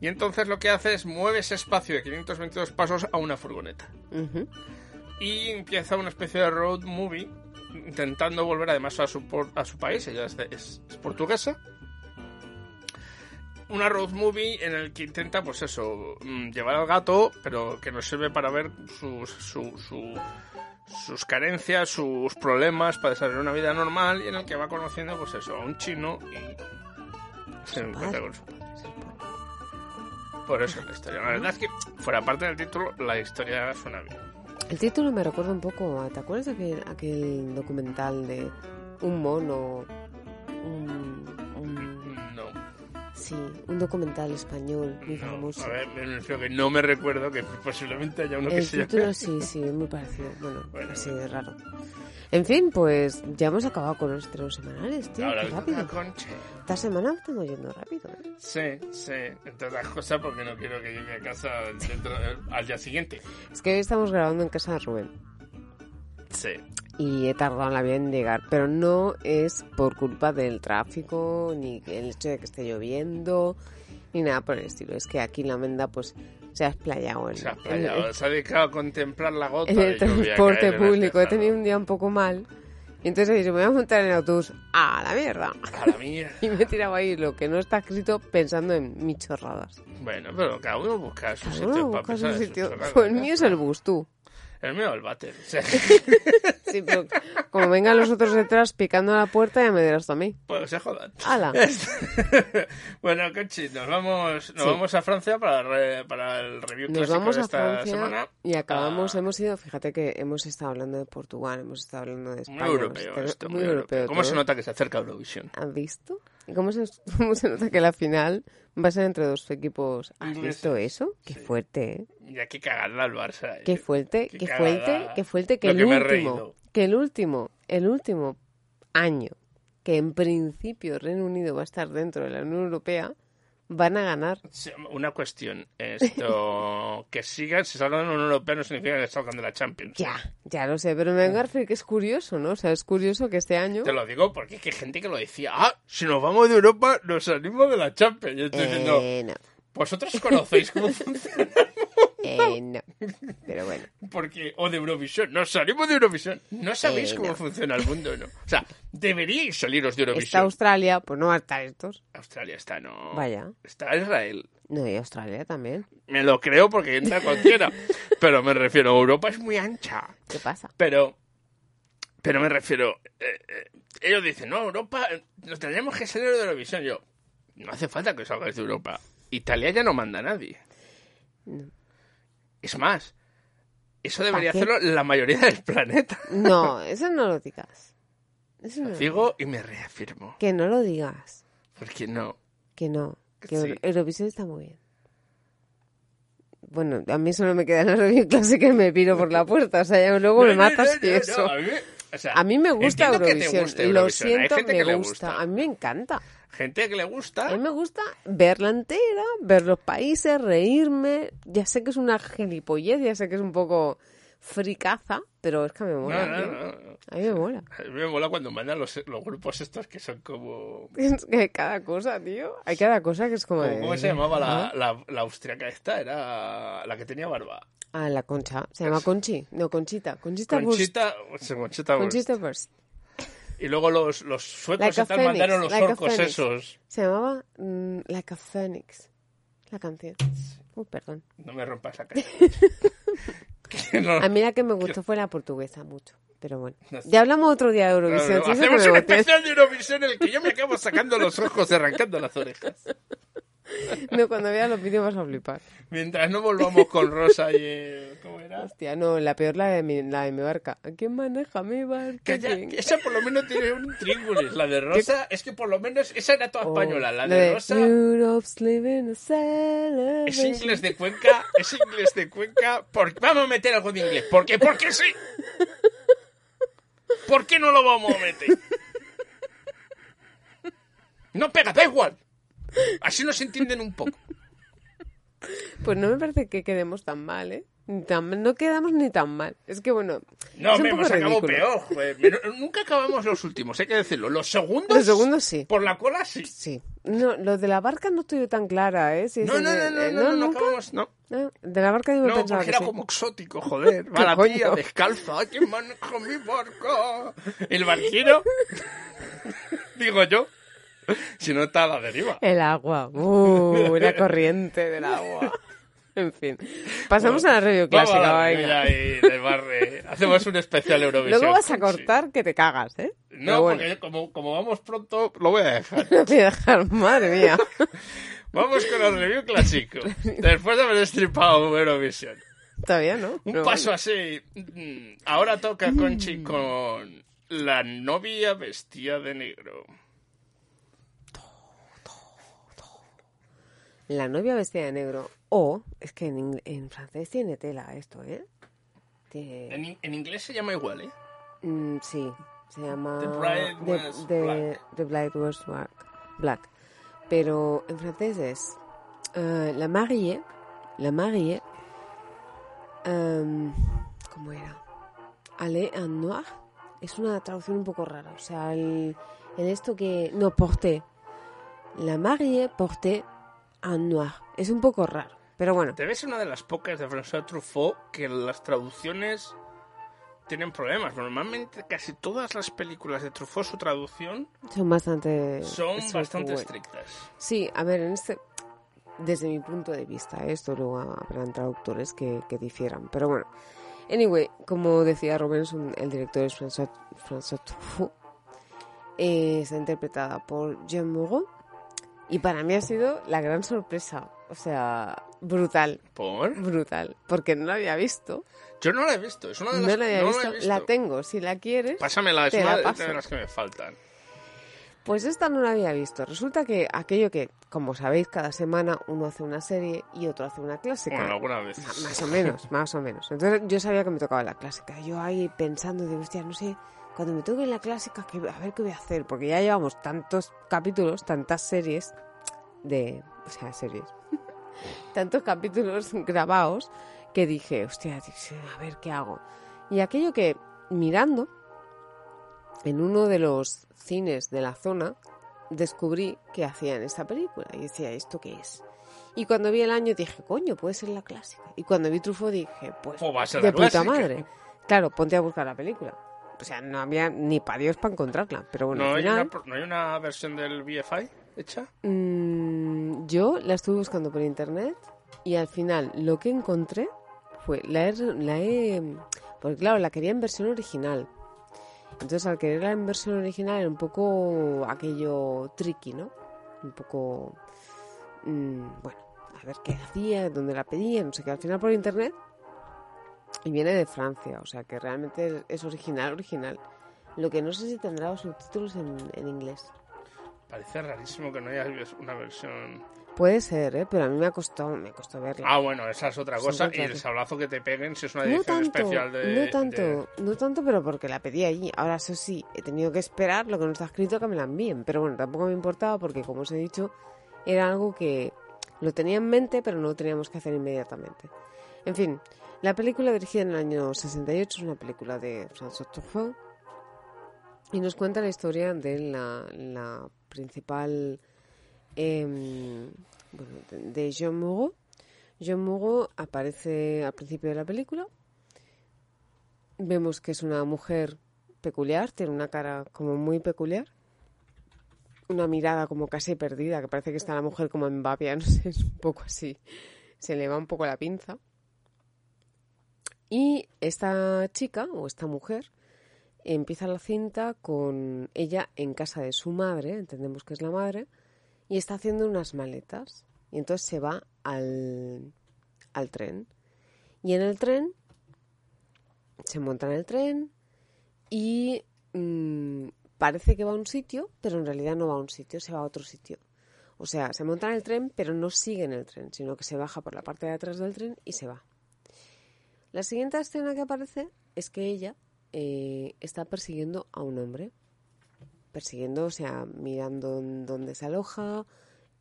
Y entonces lo que hace es mueve ese espacio de 522 pasos a una furgoneta. Y empieza una especie de road movie intentando volver además a su, por- a su país. Ella es, de- es- es portuguesa. Una road movie en el que intenta, pues eso, mm, llevar al gato, pero que nos sirve para ver sus, su- su- sus carencias, sus problemas para desarrollar una vida normal y en el que va conociendo, pues eso, a un chino y se encuentra con su padre. Por eso es la historia. La verdad es que, fuera parte del título, la historia suena bien. El título me recuerda un poco a... ¿Te acuerdas de aquel, aquel documental de un mono? Un. Sí, un documental español muy No, famoso. a ver, me que no me recuerdo que posiblemente haya uno que El se llame. título [LAUGHS] sí, sí, es muy parecido. Bueno, Bueno, así bueno. de raro. En fin, pues ya hemos acabado con los estrenos semanales, tío. Ahora qué rápido. Esta semana estamos yendo rápido, ¿eh? Sí, sí, entre otras cosas porque no quiero que llegue a casa dentro, al día siguiente. Es que hoy estamos grabando en casa de Rubén. Sí. Y he tardado en la vida en llegar, pero no es por culpa del tráfico, ni el hecho de que esté lloviendo, ni nada por el estilo. Es que aquí la Menda pues se ha explayado en, Se ha, en- explayado, se ha dedicado a contemplar la gota en el transporte en el público. He tenido un día un poco mal. Y entonces he dicho, me voy a montar en el autobús a la mierda. A la mía. [LAUGHS] Y me he tirado ahí lo que no está escrito pensando en mis chorradas. Bueno, pero cada uno busca su Cada sitio uno para busca pensar su en sitio. Pues el mío es el bus, tú. El mío el váter. Sí, pero como vengan los otros detrás picando a la puerta, ya me dirás tú a mí. pues se jodan. ¡Hala! [LAUGHS] bueno, Conchi, nos vamos, nos Sí. vamos a Francia para, re- para el review Nos clásico vamos de a esta Francia semana. y acabamos, Ah, hemos ido, fíjate que hemos estado hablando de Portugal, hemos estado hablando de España. Muy europeo estado- esto, muy europeo. ¿Cómo se nota que se acerca Eurovisión? ¿Has visto? ¿Y cómo se, [LAUGHS] cómo se nota que la final va a ser entre dos equipos? ¿Has visto eso? Qué fuerte, ¿eh? Y aquí cagarla al Barça. Qué fuerte, Qué qué cagada. fuerte, qué fuerte que Lo el que último, que el último, el último año que en principio Reino Unido va a estar dentro de la Unión Europea, van a ganar. Una cuestión. Esto, [LAUGHS] que sigan, si salgan de la Unión Europea no significa que salgan de la Champions. Ya, ya lo sé, pero me referir que es curioso, ¿no? O sea, es curioso que este año... Te lo digo porque hay gente que lo decía. Ah, si nos vamos de Europa, nos salimos de la Champions. Yo estoy diciendo, Eh, no. ¿Vosotros conocéis cómo [LAUGHS] funciona? Eh, no. Pero bueno. Porque, o de Eurovisión, no salimos de Eurovisión. No sabéis Eh, cómo no. funciona el mundo, ¿no? O sea, deberíais saliros de Está Eurovisión. Australia, pues no estar estos. Australia está, no. Vaya. Está Israel. No, y Australia también. Me lo creo porque entra cualquiera. [LAUGHS] Pero me refiero, Europa es muy ancha. ¿Qué pasa? Pero, pero me refiero, eh, eh, ellos dicen, no, Europa, nos tenemos que salir de Eurovisión. Yo, no hace falta que salgáis de Europa. Italia ya no manda a nadie. Es más, eso debería qué? hacerlo la mayoría del planeta. [LAUGHS] No, eso no lo digas. Eso no. Digo y me reafirmo. Que no lo digas. Porque no. Que no. Que Sí. Eurovisión está muy bien. Bueno, a mí solo me queda la review clásica y me piro por la puerta. O sea, ya luego me No, matas no, y eso. a, mí me, o sea, A mí me gusta que Eurovisión. Lo siento, me que le gusta. A mí me encanta. Gente que le gusta. A mí me gusta verla entera, ver los países, reírme. Ya sé que es una gilipollez, ya sé que es un poco fricaza, pero es que me mola. No, no, no. A mí me mola. A mí me mola cuando mandan los, los grupos estos que son como... Es que cada cosa, tío. Hay cada cosa que es como. de- ¿Cómo se llamaba la, la, la austriaca esta? Era la que tenía barba. Ah, la concha. Se llama Conchi. No, Conchita. Conchita. Conchita, sí, Conchita Wurst. Conchita Wurst. Y luego los, los suecos Like tal mandaron los like orcos esos. Se llamaba mm, Like a Phoenix. La canción. Uy, perdón. No me rompas la cara. [LAUGHS] No- A mí la que me gustó fue la portuguesa, mucho. Pero bueno. No. Ya hablamos otro día de Eurovisión. no, eso hacemos un especial de Eurovisión en el que yo me acabo sacando los ojos y arrancando las orejas. No, cuando veas los vídeos vas a flipar. Mientras no volvamos con Rosa y... eh, ¿Cómo era? Hostia, no, la peor la de mi, la de mi barca. ¿Quién maneja mi barca? Que ya- ¿Quién? que esa por lo menos tiene un tríngulis. La de Rosa es que por lo menos esa era toda Oh, española. La de Rosa es inglés de Cuenca. Es inglés de Cuenca. Por- Vamos a meter algo de inglés. ¿Por qué? Porque sí. ¿Por qué no lo vamos a meter? No pega, da igual. Así nos entienden un poco. Pues no me parece que quedemos tan mal, ¿eh? Ni tan- no quedamos ni tan mal. Es que bueno. No, es un me poco hemos acabado peor. joder. Nunca acabamos los últimos, hay que decirlo. Los segundos. Los segundos sí. Por la cola sí. Sí. No, lo de la barca no estoy tan clara, ¿eh? Si No, no, el- no, no, eh, no, no, no nunca. acabamos. No. No, de la barca yo me No, pensaba porque que era sí. como exótico, [LAUGHS] joder. Va la tía descalza. ¡Ay, que maneja mi barco! El barquero. [LAUGHS] Digo yo. [LAUGHS] Si no está a la deriva. El agua. Uh, la [LAUGHS] corriente del agua. En fin. Pasamos a la review Vamos clásica, a la y de barre. [LAUGHS] Hacemos un especial Eurovisión. Luego vas a Sí. cortar que te cagas, ¿eh? No, bueno, porque como, como vamos pronto, lo voy a dejar. te voy a dejar, madre mía. Vamos con el review clásico. Después de haber destripado Eurovisión. Todavía no. Un pero paso bueno. así. mm, Ahora toca Conchi con la novia vestida de negro. La novia vestida de negro. O, es que en, francés tiene tela esto, ¿eh? Tiene- En, in- en inglés se llama igual, ¿eh? Mm, sí, se llama The Bride Was The- Black. The Bride Was Black. Pero en francés es eh, La Marie, La Marie, em, ¿cómo era? Aller en noir. Es una traducción un poco rara. O sea, el, el esto que... No, porté. La Marie porté Es un poco raro. Pero bueno, Debe ser una de las pocas de François Truffaut que las traducciones tienen problemas. Normalmente casi todas las películas de Truffaut, su traducción, son bastante... son bastante estrictas. Sí, a ver, en este, desde mi punto de vista, ¿eh? esto luego habrán traductores que, que difieran, pero bueno. Anyway, como decía un- el director es François, François Truffaut. Eh, está interpretada por Jean Moreau y para mí ha sido la gran sorpresa, o sea, brutal, ¿Por? brutal, porque no la había visto, Yo no la he visto. Es una de las no la había no visto, he visto. la tengo, si la quieres. Pásamela, es una la paso. de las que me faltan. Pues esta no la había visto. Resulta que aquello que, como sabéis, cada semana uno hace una serie y otro hace una clásica. Bueno, alguna vez. Más o menos, más o menos. Entonces yo sabía que me tocaba la clásica. Yo ahí pensando, digo, hostia, no sé, cuando me toque la clásica, ¿qué- a ver qué voy a hacer. Porque ya llevamos tantos capítulos, tantas series de... O sea, series. [LAUGHS] tantos capítulos grabados que dije, hostia, a ver qué hago. Y aquello que, mirando, en uno de los cines de la zona, descubrí que hacían esta película. Y decía, ¿esto qué es? Y cuando vi el año dije, coño, puede ser la clásica. Y cuando vi Truffaut dije, pues, de la puta madre. Claro, ponte a buscar la película. O sea, no había ni para Dios para encontrarla. Pero bueno, ¿No, al hay una, ¿No hay una versión del BFI hecha? mm, yo la estuve buscando por internet y al final lo que encontré fue, la he, la he- porque claro, la quería en versión original. Entonces al quererla en versión original era un poco aquello tricky, ¿no? Un poco, mm, bueno, a ver qué hacía, dónde la pedía, no sé qué. Al final por internet y viene de Francia, o sea que realmente es, original, original. Lo que no sé si tendrá los subtítulos en, en inglés. Parece rarísimo que no haya una versión... Puede ser, ¿eh? pero a mí me ha costado, me costó verla. Ah, bueno, esa es otra Sí, cosa. Y el sablazo que te peguen si es una no edición tanto, especial de... no tanto, de- no tanto, pero porque la pedí allí. Ahora, eso sí, he tenido que esperar lo que no está escrito que me la envíen. Pero bueno, tampoco me importaba porque, como os he dicho, era algo que lo tenía en mente, pero no lo teníamos que hacer inmediatamente. En fin, la película dirigida en el año 68 es una película de François Truffaut y nos cuenta la historia de la, principal em, bueno, de, Jean Moreau. Jean Moreau aparece al principio de la película. Vemos que es una mujer peculiar, tiene una cara como muy peculiar. Una mirada como casi perdida, que parece que está la mujer como en babia, [LAUGHS] no sé, un poco así. Se le va un poco la pinza. Y esta chica, o esta mujer, empieza la cinta con ella en casa de su madre, entendemos que es la madre, y está haciendo unas maletas. Y entonces se va al, al tren. Y en el tren se monta en el tren y mm, parece que va a un sitio, pero en realidad no va a un sitio, se va a otro sitio. O sea, se monta en el tren, pero no sigue en el tren, sino que se baja por la parte de atrás del tren y se va. La siguiente escena que aparece es que ella eh, está persiguiendo a un hombre. Persiguiendo, o sea, mirando dónde se aloja,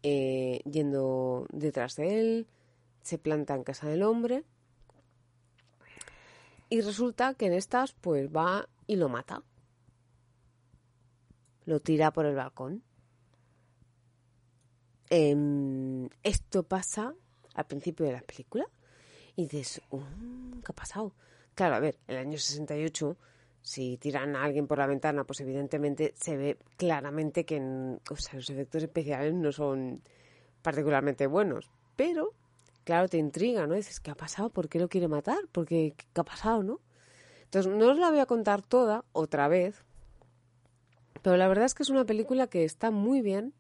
eh, yendo detrás de él, se planta en casa del hombre. Y resulta que en estas, pues va y lo mata. Lo tira por el balcón. Em, esto pasa al principio de la película. Y dices, "Mm, ¿qué ha pasado? Claro, a ver, el año 68, si tiran a alguien por la ventana, pues evidentemente se ve claramente que los efectos especiales no son particularmente buenos. Pero, claro, te intriga, ¿no? Dices, ¿qué ha pasado? ¿Por qué lo quiere matar? ¿Por qué, ¿Qué ha pasado, no? Entonces, no os la voy a contar toda otra vez, pero la verdad es que es una película que está muy bien.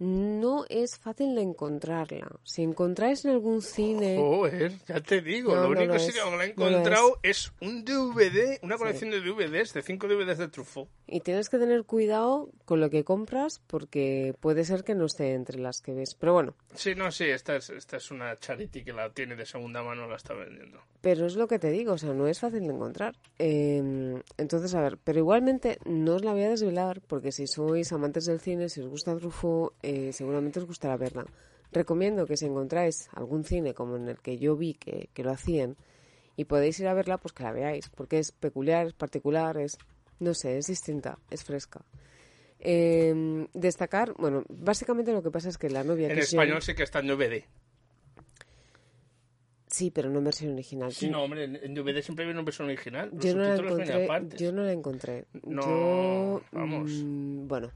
No es fácil de encontrarla. Si encontráis en algún cine... Joder, ya te digo, No, lo no único lo que es, sí que me he no lo encontrado es. un DVD, una colección de DVDs, de 5 DVDs de Truffaut. Y tienes que tener cuidado con lo que compras porque puede ser que no esté entre las que ves. Pero bueno, Sí, no, sí, esta es, esta es una charity que la tiene de segunda mano, la está vendiendo. pero es lo que te digo, o sea, no es fácil de encontrar. Eh, entonces, a ver, pero igualmente no os la voy a desvelar porque si sois amantes del cine, si os gusta Truffaut, eh, seguramente os gustará verla. Recomiendo que si encontráis algún cine como en el que yo vi que, que lo hacían y podéis ir a verla, pues que la veáis, porque es peculiar, es particular, es, no sé, es distinta, es fresca. Eh, destacar, bueno, básicamente lo que pasa es que la novia En que español sí que está en DVD. Sí, pero no en versión original. Sí, no, hombre, en- DVD siempre viene una versión original. Los yo no la encontré. Yo no la encontré. No, Yo, vamos. mm, bueno,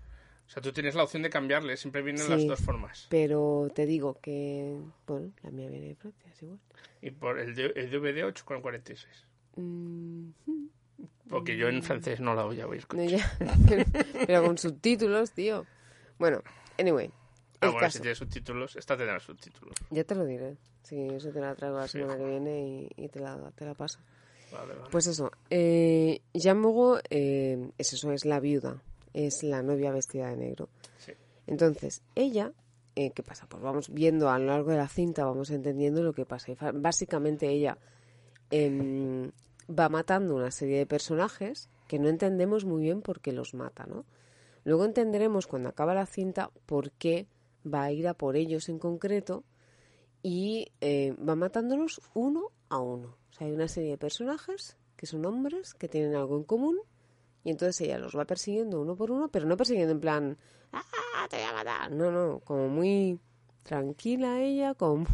O sea, tú tienes la opción de cambiarle, siempre vienen Sí. las dos formas. pero te digo que. Bueno, la mía viene de Francia, es igual. Y por el, el DVD 8,46. Mm, Porque yo en francés no la voy a oír. no, ya. [LAUGHS] pero con subtítulos, tío. Bueno, anyway. Ah, bueno, caso. si tiene subtítulos, esta tendrá subtítulos. Ya te lo diré. Sí, eso te la traigo la semana que viene y, y te, la, te la paso. Vale, vale. Pues eso, eh, Jean eh, es eso, es la viuda, es la novia vestida de negro. Sí. Entonces, ella, eh, ¿qué pasa? Pues vamos viendo a lo largo de la cinta, vamos entendiendo lo que pasa. Y básicamente ella em, va matando una serie de personajes que no entendemos muy bien por qué los mata, ¿no? Luego entenderemos cuando acaba la cinta por qué va a ir a por ellos en concreto y eh, va matándolos uno a uno. O sea, hay una serie de personajes que son hombres, que tienen algo en común, y entonces ella los va persiguiendo uno por uno, pero no persiguiendo en plan, ¡ah, te voy a matar! No, no, como muy tranquila ella, como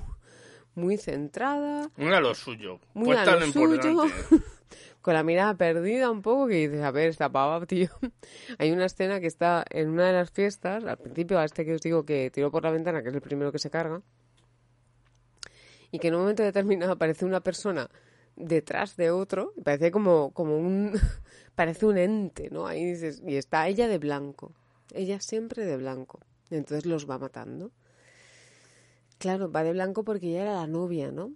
muy centrada, Muy a lo suyo. muy a puesta lo suyo, [LAUGHS] con la mirada perdida un poco, que dices, a ver, esta pava, tío. [LAUGHS] Hay una escena que está en una de las fiestas, al principio, a este que os digo que tiró por la ventana, que es el primero que se carga, y que en un momento determinado aparece una persona detrás de otro, parece como, como un, [LAUGHS] parece un ente, ¿no? Ahí dices, y está ella de blanco, ella siempre de blanco, entonces los va matando. Claro, va de blanco porque ella era la novia, ¿no?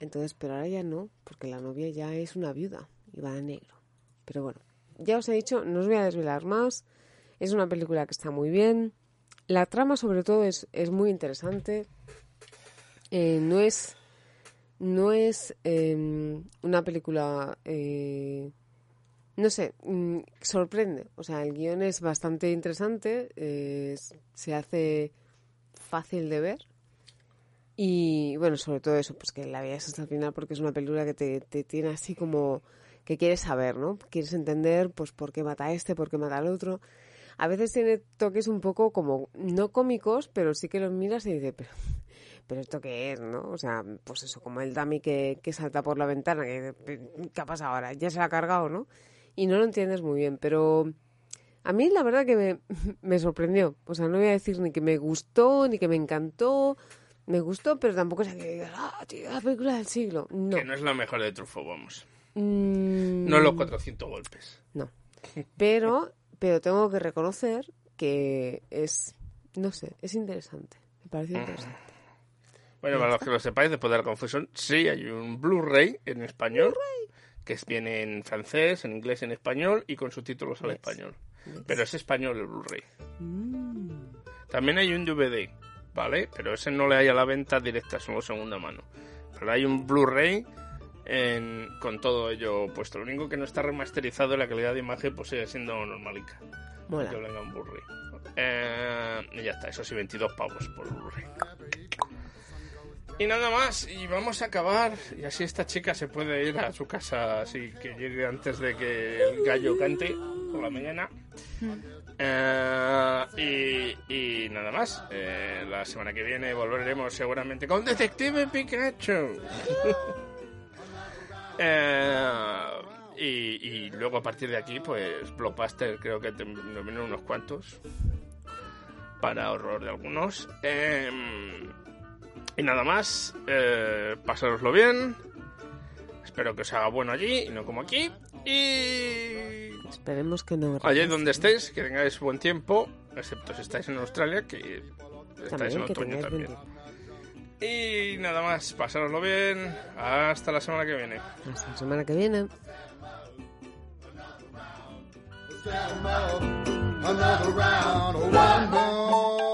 Entonces, pero ahora ya no, porque la novia ya es una viuda y va de negro. Pero bueno, ya os he dicho, no os voy a desvelar más. Es una película que está muy bien. La trama, sobre todo, es, es muy interesante. Eh, no es, no es eh, una película, eh, no sé, mm, sorprende. O sea, el guion es bastante interesante, eh, se hace fácil de ver. Y bueno, sobre todo eso, pues que la veas hasta el final porque es una película que te, te tiene así como que quieres saber, ¿no? Quieres entender pues por qué mata a este, por qué mata al otro. A veces tiene toques un poco como, no cómicos, pero sí que los miras y dices, pero, pero esto qué es, ¿no? O sea, pues eso, como el dummy que, que salta por la ventana, que, ¿qué ha pasado ahora? Ya se la ha cargado, ¿no? Y no lo entiendes muy bien, pero a mí la verdad que me, [LAUGHS] me sorprendió. O sea, no voy a decir ni que me gustó, ni que me encantó. Me gustó, pero tampoco es que digas, ah, tío, la película del siglo. No. Que no es la mejor de Truffaut, vamos. Mm, No los 400 golpes. No. Pero, pero tengo que reconocer que es, no sé, es interesante. Me pareció interesante. Bueno, para los que lo sepáis, después de la confusión, sí hay un Blu-ray en español. Que es- viene en francés, en inglés, en español y con subtítulos al español. Pero es español el Blu-ray. Mm. También hay un DVD, ¿vale? Pero ese no le hay a la venta directa, solo segunda mano. Pero hay un Blu-ray en- con todo ello puesto. Lo único que no está remasterizado, la calidad de imagen pues sigue siendo normalica. Mola. Que venga un Blu-ray. Eh, y ya está, eso sí, 22 pavos por Blu-ray. Y nada más, y vamos a acabar. Y así esta chica se puede ir a su casa, así que llegue antes de que el gallo cante por la mañana. Eh, y, y nada más. Eh, la semana que viene volveremos seguramente con Detective Pikachu. [LAUGHS] Eh, y, y luego a partir de aquí, pues Blockbuster creo que te- nos vienen unos cuantos. Para horror de algunos. Y nada más. Eh, pasároslo bien. Espero que os haga bueno allí y no como aquí. Y Esperemos que no. Allá donde estéis, que tengáis buen tiempo, excepto si estáis en Australia, que estáis en También otoño también. Y nada más, pasároslo bien. Hasta la semana que viene. Hasta la semana que viene. Another round, one more.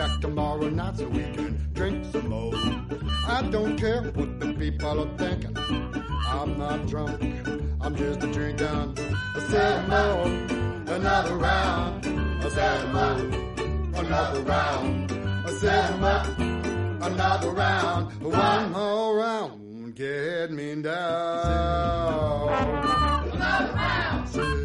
Back tomorrow night so we can drink some more. I don't care what the people are thinking. I'm not drunk, I'm just a drinking. I said more, another round. I said more, another round. I said more, another round. One more round, get me down. Another round.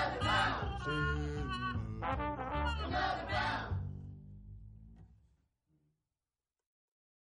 Another round.